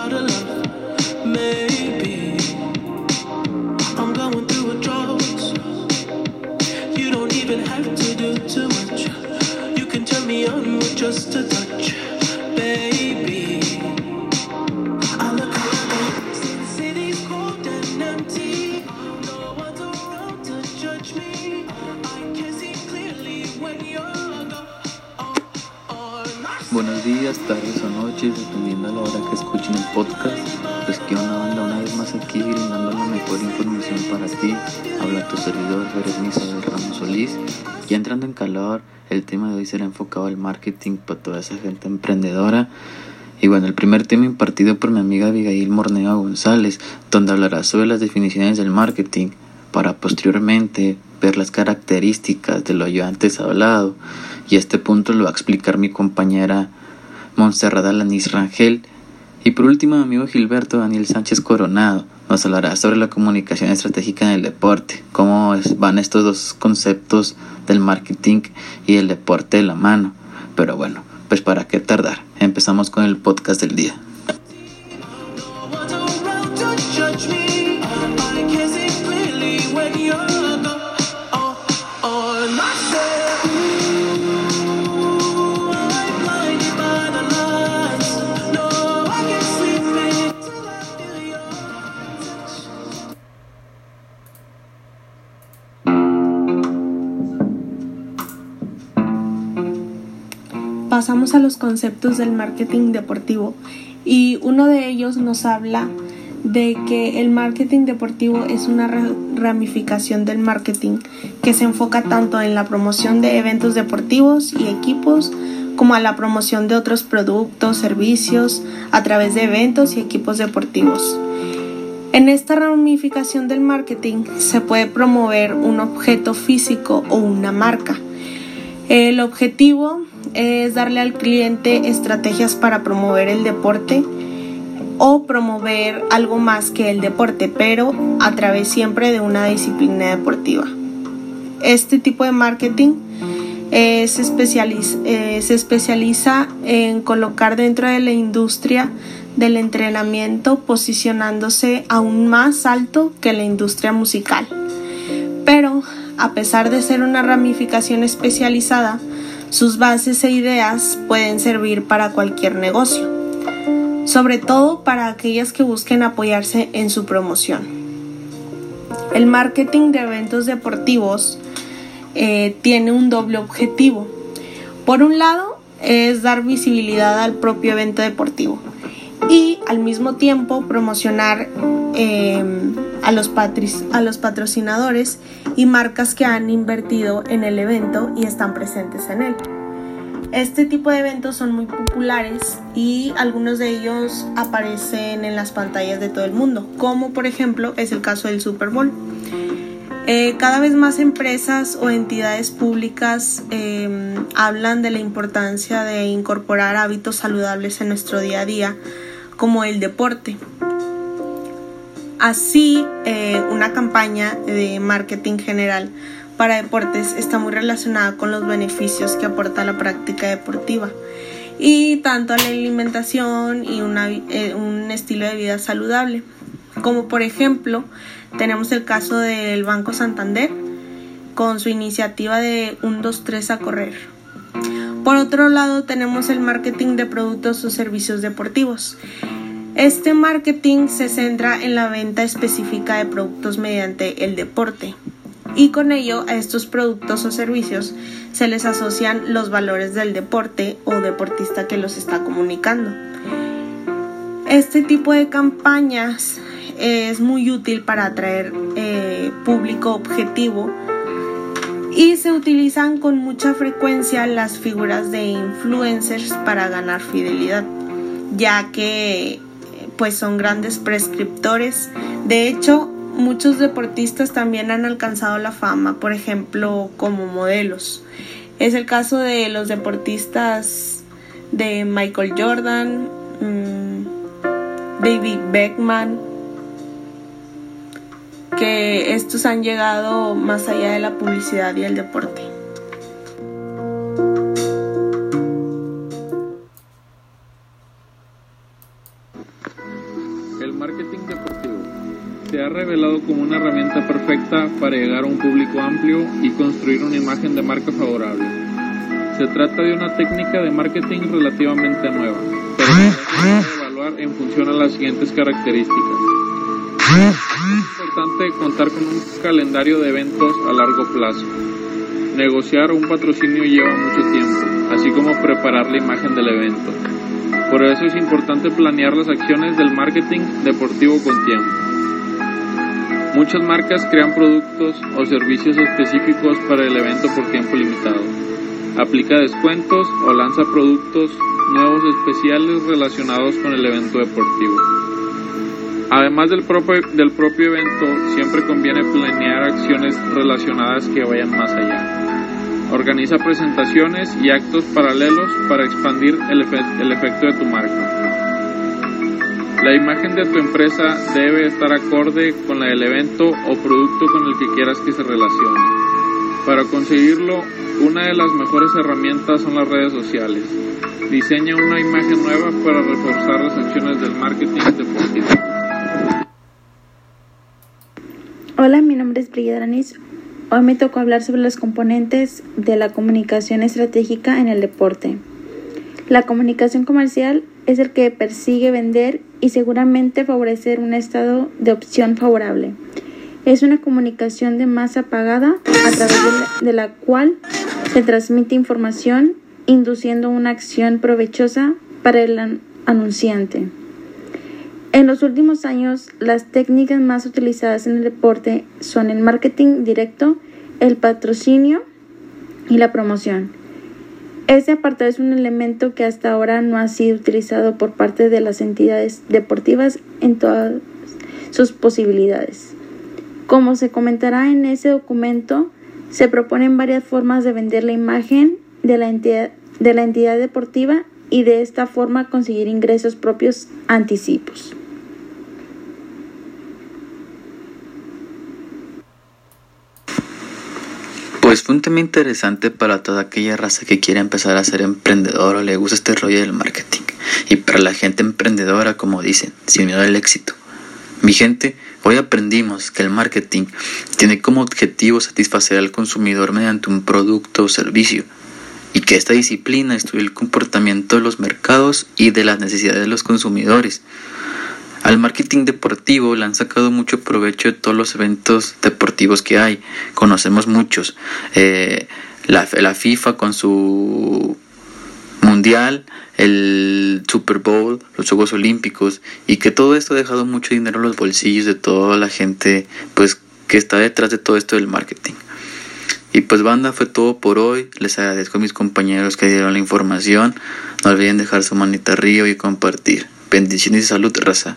lot of love. Maybe días, tardes o noches, dependiendo de la hora que escuchen el podcast. Pues que una banda una vez más aquí brindando la mejor información para ti. Habla tu servidor, Berenice del Ramos Solís. Ya entrando en calor, el tema de hoy será enfocado al marketing para toda esa gente emprendedora. Y bueno, el primer tema impartido por mi amiga Abigail Morneo González, donde hablará sobre las definiciones del marketing, para posteriormente ver las características de lo yo antes hablado. Y este punto lo va a explicar mi compañera Montserrat Alanis Rangel. Y por último, mi amigo Gilberto Daniel Sánchez Coronado nos hablará sobre la comunicación estratégica en el deporte, cómo van estos dos conceptos del marketing y el deporte de la mano. Pero bueno, pues para qué tardar, empezamos con el podcast del día. Pasamos a los conceptos del marketing deportivo y uno de ellos nos habla de que el marketing deportivo es una ra- ramificación del marketing que se enfoca tanto en la promoción de eventos deportivos y equipos como a la promoción de otros productos, servicios a través de eventos y equipos deportivos. En esta ramificación del marketing se puede promover un objeto físico o una marca. El objetivo es darle al cliente estrategias para promover el deporte o promover algo más que el deporte, pero a través siempre de una disciplina deportiva. Este tipo de marketing eh, se, eh, se especializa en colocar dentro de la industria del entrenamiento posicionándose aún más alto que la industria musical. Pero, a pesar de ser una ramificación especializada, sus bases e ideas pueden servir para cualquier negocio, sobre todo para aquellas que busquen apoyarse en su promoción. El marketing de eventos deportivos eh, tiene un doble objetivo. Por un lado, es dar visibilidad al propio evento deportivo y al mismo tiempo promocionar eh, a, los a los patrocinadores y marcas que han invertido en el evento y están presentes en él. Este tipo de eventos son muy populares y algunos de ellos aparecen en las pantallas de todo el mundo, como por ejemplo es el caso del Super Bowl. Eh, cada vez más empresas o entidades públicas eh, hablan de la importancia de incorporar hábitos saludables en nuestro día a día, como el deporte. Así, eh, una campaña de marketing general para deportes está muy relacionada con los beneficios que aporta la práctica deportiva y tanto a la alimentación y eh, un estilo de vida saludable. Como por ejemplo, tenemos el caso del Banco Santander con su iniciativa de 1, 2, 3 a correr. Por otro lado, tenemos el marketing de productos o servicios deportivos. Este marketing se centra en la venta específica de productos mediante el deporte y con ello a estos productos o servicios se les asocian los valores del deporte o deportista que los está comunicando. Este tipo de campañas es muy útil para atraer eh, público objetivo y se utilizan con mucha frecuencia las figuras de influencers para ganar fidelidad, ya que pues son grandes prescriptores. De hecho, muchos deportistas también han alcanzado la fama, por ejemplo, como modelos. Es el caso de los deportistas de Michael Jordan, mm, David Beckman, que estos han llegado más allá de la publicidad y el deporte. se ha revelado como una herramienta perfecta para llegar a un público amplio y construir una imagen de marca favorable. Se trata de una técnica de marketing relativamente nueva, pero se puede evaluar en función a las siguientes características. Es importante contar con un calendario de eventos a largo plazo. Negociar un patrocinio lleva mucho tiempo, así como preparar la imagen del evento. Por eso es importante planear las acciones del marketing deportivo con tiempo. Muchas marcas crean productos o servicios específicos para el evento por tiempo limitado. Aplica descuentos o lanza productos nuevos especiales relacionados con el evento deportivo. Además del propio, del propio evento, siempre conviene planear acciones relacionadas que vayan más allá. Organiza presentaciones y actos paralelos para expandir el, el efecto de tu marca. La imagen de tu empresa debe estar acorde con la del evento o producto con el que quieras que se relacione. Para conseguirlo, una de las mejores herramientas son las redes sociales. Diseña una imagen nueva para reforzar las acciones del marketing deportivo. Hola, mi nombre es Brigida Aranis. Hoy me tocó hablar sobre los componentes de la comunicación estratégica en el deporte. La comunicación comercial es el que persigue vender y seguramente favorecer un estado de opción favorable. Es una comunicación de masa pagada a través de la, cual se transmite información induciendo una acción provechosa para el an- anunciante. En los últimos años, las técnicas más utilizadas en el deporte son el marketing directo, el patrocinio y la promoción. Este apartado es un elemento que hasta ahora no ha sido utilizado por parte de las entidades deportivas en todas sus posibilidades. Como se comentará en ese documento, se proponen varias formas de vender la imagen de la entidad, de la entidad deportiva y de esta forma conseguir ingresos propios anticipos. Pues fue un tema interesante para toda aquella raza que quiere empezar a ser emprendedor o le gusta este rollo del marketing. Y para la gente emprendedora, como dicen, sin miedo al éxito. Mi gente, hoy aprendimos que el marketing tiene como objetivo satisfacer al consumidor mediante un producto o servicio y que esta disciplina estudia el comportamiento de los mercados y de las necesidades de los consumidores. Al marketing deportivo le han sacado mucho provecho de todos los eventos deportivos que hay. Conocemos muchos. Eh, la, la FIFA con su mundial, el Super Bowl, los Juegos Olímpicos y que todo esto ha dejado mucho dinero en los bolsillos de toda la gente pues que está detrás de todo esto del marketing. Y pues banda, fue todo por hoy. Les agradezco a mis compañeros que dieron la información. No olviden dejar su manita arriba y compartir. Bendiciones y salud, raza.